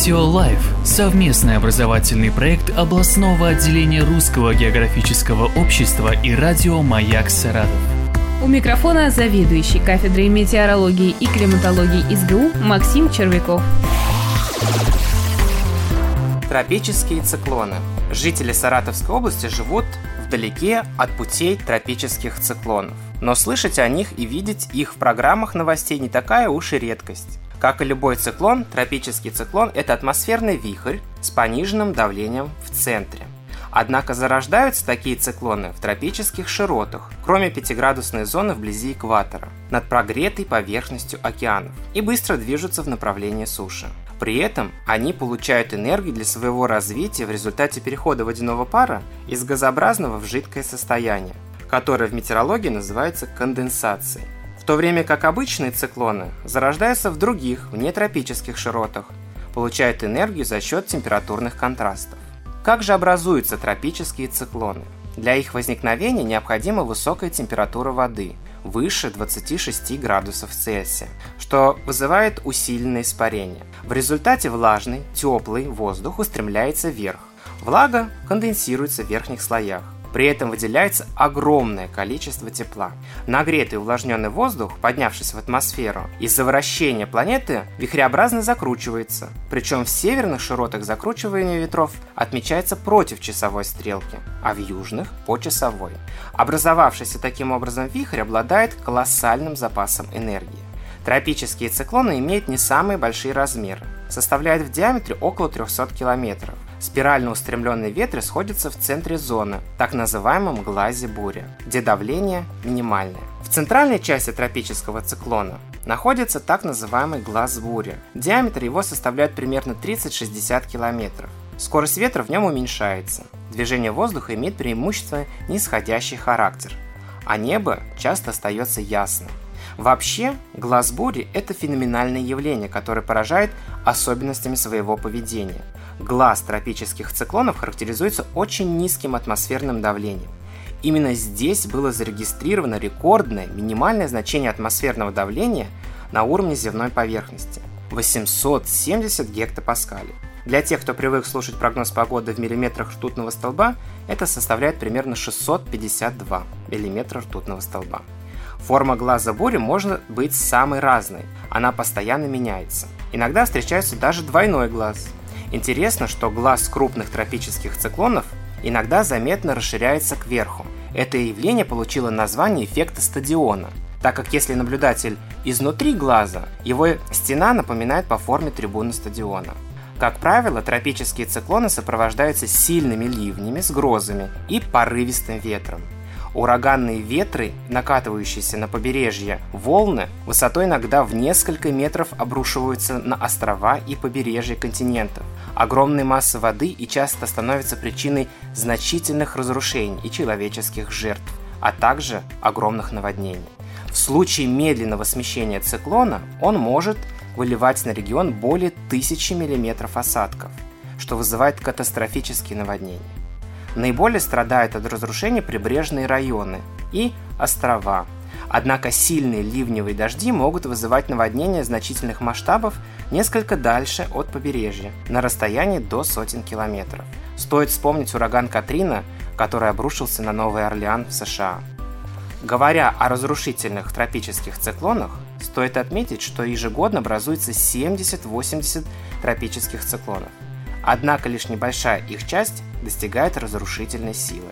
Метео Лайф – совместный образовательный проект областного отделения Русского географического общества и радио «Маяк Саратов». У микрофона заведующий кафедрой метеорологии и климатологии СГУ Максим Червяков. Тропические циклоны. Жители Саратовской области живут вдалеке от путей тропических циклонов. Но слышать о них и видеть их в программах новостей не такая уж и редкость. Как и любой циклон, тропический циклон – это атмосферный вихрь с пониженным давлением в центре. Однако зарождаются такие циклоны в тропических широтах, кроме 5-градусной зоны вблизи экватора, над прогретой поверхностью океанов, и быстро движутся в направлении суши. При этом они получают энергию для своего развития в результате перехода водяного пара из газообразного в жидкое состояние, которое в метеорологии называется конденсацией. В то время как обычные циклоны зарождаются в других, внетропических широтах, получают энергию за счет температурных контрастов. Как же образуются тропические циклоны? Для их возникновения необходима высокая температура воды, выше 26 градусов Цельсия, что вызывает усиленное испарение. В результате влажный, теплый воздух устремляется вверх. Влага конденсируется в верхних слоях. При этом выделяется огромное количество тепла. Нагретый увлажненный воздух, поднявшись в атмосферу, из-за вращения планеты вихреобразно закручивается. Причем в северных широтах закручивание ветров отмечается против часовой стрелки, а в южных – по часовой. Образовавшийся таким образом вихрь обладает колоссальным запасом энергии. Тропические циклоны имеют не самые большие размеры, составляют в диаметре около 300 километров. Спирально устремленные ветры сходятся в центре зоны, так называемом глазе бури, где давление минимальное. В центральной части тропического циклона находится так называемый глаз бури. Диаметр его составляет примерно 30-60 километров. Скорость ветра в нем уменьшается. Движение воздуха имеет преимущественно нисходящий характер, а небо часто остается ясным. Вообще, глаз бури – это феноменальное явление, которое поражает особенностями своего поведения. Глаз тропических циклонов характеризуется очень низким атмосферным давлением. Именно здесь было зарегистрировано рекордное минимальное значение атмосферного давления на уровне земной поверхности – 870 гектопаскалей. Для тех, кто привык слушать прогноз погоды в миллиметрах ртутного столба, это составляет примерно 652 миллиметра ртутного столба. Форма глаза бури может быть самой разной, она постоянно меняется. Иногда встречается даже двойной глаз. Интересно, что глаз крупных тропических циклонов иногда заметно расширяется кверху. Это явление получило название эффекта стадиона, так как если наблюдатель изнутри глаза, его стена напоминает по форме трибуны стадиона. Как правило, тропические циклоны сопровождаются сильными ливнями с грозами и порывистым ветром. Ураганные ветры, накатывающиеся на побережье волны, высотой иногда в несколько метров обрушиваются на острова и побережье континентов. Огромные массы воды и часто становятся причиной значительных разрушений и человеческих жертв, а также огромных наводнений. В случае медленного смещения циклона он может выливать на регион более тысячи миллиметров осадков, что вызывает катастрофические наводнения. Наиболее страдают от разрушения прибрежные районы и острова. Однако сильные ливневые дожди могут вызывать наводнения значительных масштабов несколько дальше от побережья, на расстоянии до сотен километров. Стоит вспомнить ураган Катрина, который обрушился на Новый Орлеан в США. Говоря о разрушительных тропических циклонах, стоит отметить, что ежегодно образуется 70-80 тропических циклонов. Однако лишь небольшая их часть достигает разрушительной силы.